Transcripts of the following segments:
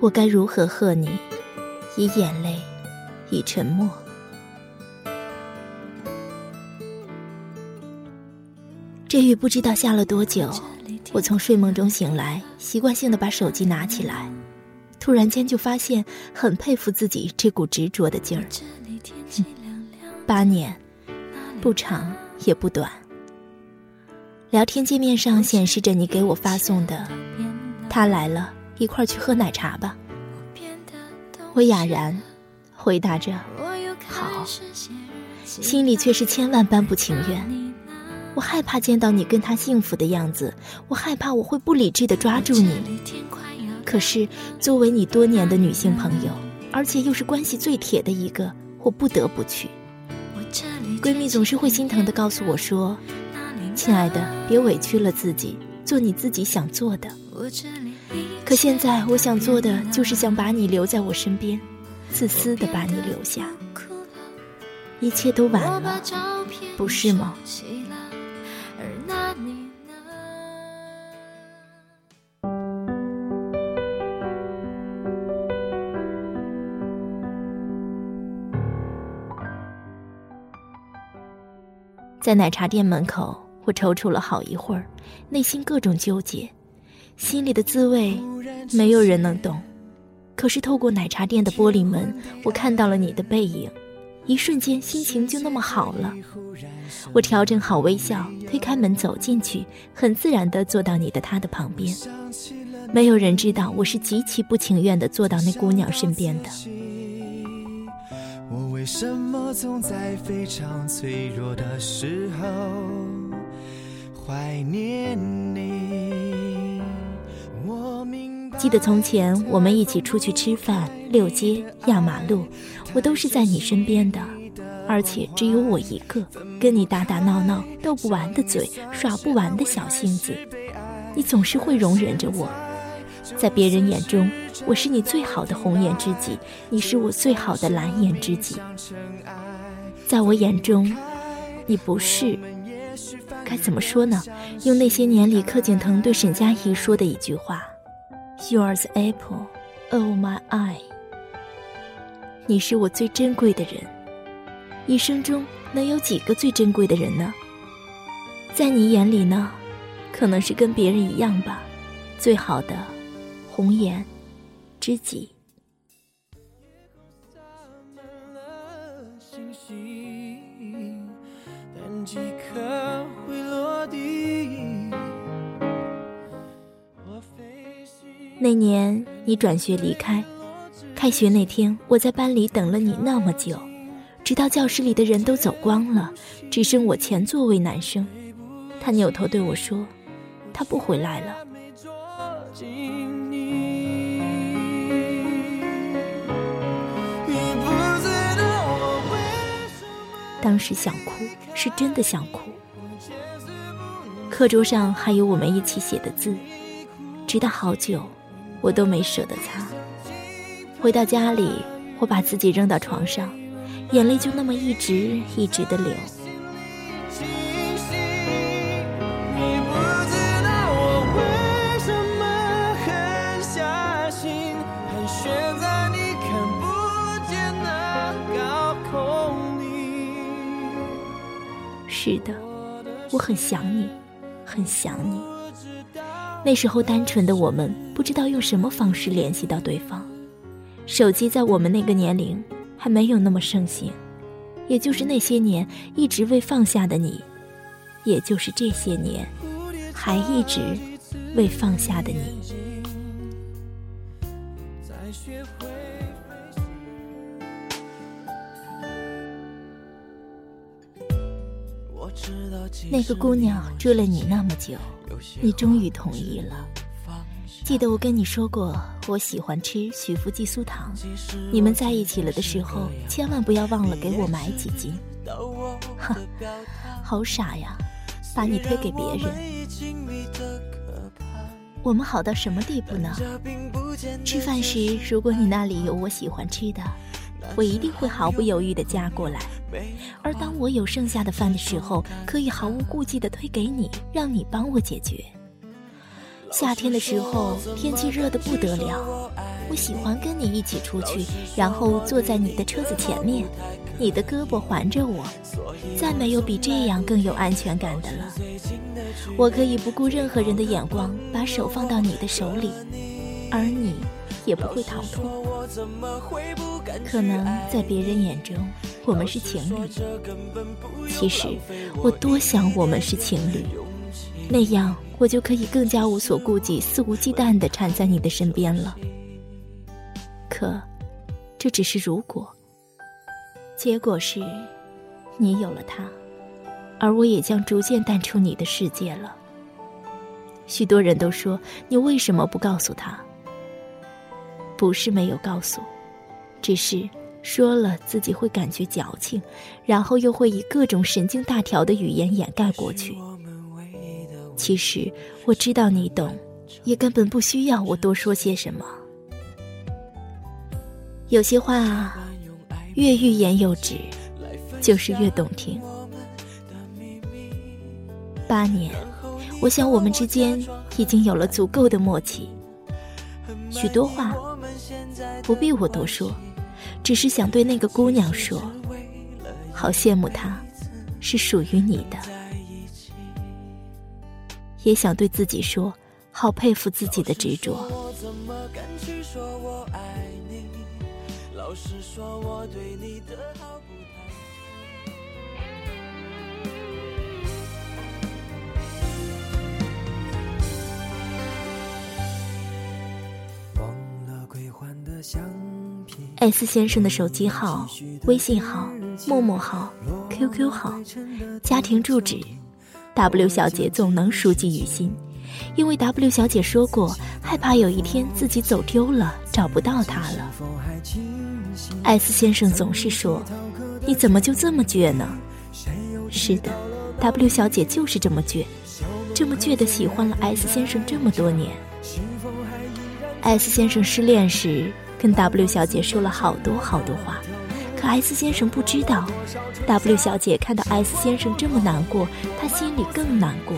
我该如何贺你？以眼泪，以沉默。这雨不知道下了多久，我从睡梦中醒来，习惯性的把手机拿起来，突然间就发现很佩服自己这股执着的劲儿。八年，不长也不短。聊天界面上显示着你给我发送的，他来了。一块去喝奶茶吧。我哑然回答着：“好。”心里却是千万般不情愿。我害怕见到你跟他幸福的样子，我害怕我会不理智的抓住你。可是作为你多年的女性朋友，而且又是关系最铁的一个，我不得不去。闺蜜总是会心疼的告诉我说：“亲爱的，别委屈了自己，做你自己想做的。”可现在，我想做的就是想把你留在我身边，自私的把你留下。一切都晚了，不是吗？在奶茶店门口，我踌躇了好一会儿，内心各种纠结。心里的滋味，没有人能懂。可是透过奶茶店的玻璃门，我看到了你的背影，一瞬间心情就那么好了。我调整好微笑，推开门走进去，很自然地坐到你的他的旁边。没有人知道我是极其不情愿地坐到那姑娘身边的。我为什么总在非常脆弱的时候怀念你？记得从前我们一起出去吃饭、溜街、压马路，我都是在你身边的，而且只有我一个，跟你打打闹闹、斗不完的嘴、耍不完的小性子，你总是会容忍着我。在别人眼中，我是你最好的红颜知己，你是我最好的蓝颜知己。在我眼中，你不是，该怎么说呢？用那些年里柯景腾对沈佳宜说的一句话。Yours apple of my eye。你是我最珍贵的人，一生中能有几个最珍贵的人呢？在你眼里呢，可能是跟别人一样吧，最好的红颜知己。那年你转学离开，开学那天我在班里等了你那么久，直到教室里的人都走光了，只剩我前座位男生。他扭头对我说：“他不回来了。”当时想哭，是真的想哭。课桌上还有我们一起写的字，直到好久。我都没舍得擦。回到家里，我把自己扔到床上，眼泪就那么一直一直的流。是的，我很想你，很想你。那时候，单纯的我们不知道用什么方式联系到对方。手机在我们那个年龄还没有那么盛行，也就是那些年一直未放下的你，也就是这些年还一直未放下的你。那个姑娘追了你那么久。你终于同意了。记得我跟你说过，我喜欢吃徐福记酥糖。你们在一起了的时候，千万不要忘了给我买几斤。哈，好傻呀，把你推给别人。我们好到什么地步呢？吃饭时，如果你那里有我喜欢吃的，我一定会毫不犹豫地夹过来。而当我有剩下的饭的时候，可以毫无顾忌地推给你，让你帮我解决。夏天的时候，天气热得不得了，我喜欢跟你一起出去，然后坐在你的车子前面，你的胳膊环着我，再没有比这样更有安全感的了。我可以不顾任何人的眼光，把手放到你的手里，而你也不会逃脱。可能在别人眼中，我们是情侣，其实我多想我们是情侣，那样。我就可以更加无所顾忌、肆无忌惮地缠在你的身边了。可，这只是如果。结果是，你有了他，而我也将逐渐淡出你的世界了。许多人都说，你为什么不告诉他？不是没有告诉，只是说了自己会感觉矫情，然后又会以各种神经大条的语言掩盖过去。其实我知道你懂，也根本不需要我多说些什么。有些话越欲言又止，就是越动听。八年，我想我们之间已经有了足够的默契。许多话不必我多说，只是想对那个姑娘说：好羡慕她，是属于你的。也想对自己说，好佩服自己的执着。老师说我对你的好 S 先生的手机号、微信号、陌陌号、QQ 号、家庭住址。W 小姐总能熟记于心，因为 W 小姐说过，害怕有一天自己走丢了，找不到他了。S 先生总是说：“你怎么就这么倔呢？”是的，W 小姐就是这么倔，这么倔的喜欢了 S 先生这么多年。S 先生失恋时，跟 W 小姐说了好多好多话。可 S 先生不知道，W 小姐看到 S 先生这么难过，她心里更难过。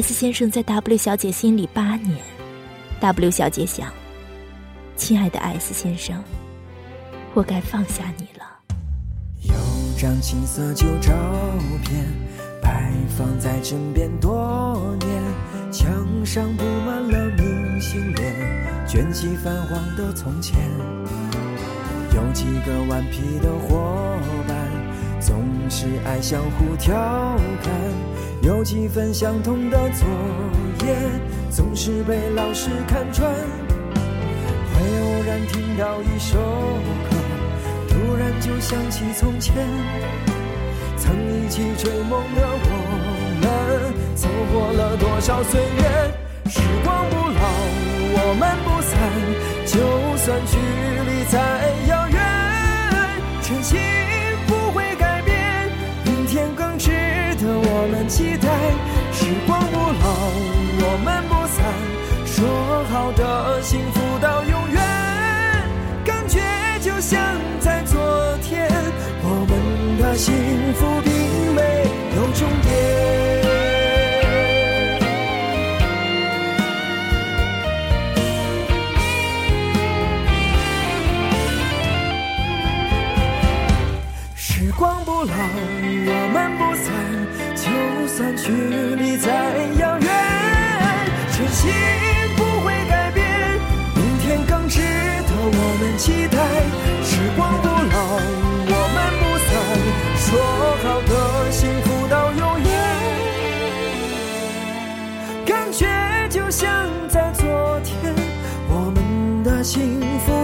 ，S 先生在 W 小姐心里八年。W 小姐想：“亲爱的 S 先生，我该放下你了。”有张青涩旧照片摆放在枕边多年，墙上布满了明信片，卷起泛黄的从前。有几个顽皮的伙伴，总是爱相互调侃。有几分相同的作业，总是被老师看穿。会偶然听到一首歌，突然就想起从前，曾一起追梦的我们，走过了多少岁月？时光不老，我们不散，就算距离再遥远，真心。时光不老，我们不散。就算距离再遥远，真心不会改变。明天更值得我们期待。时光不老，我们不散。说好的幸福到永远，感觉就像在昨天。我们的幸福。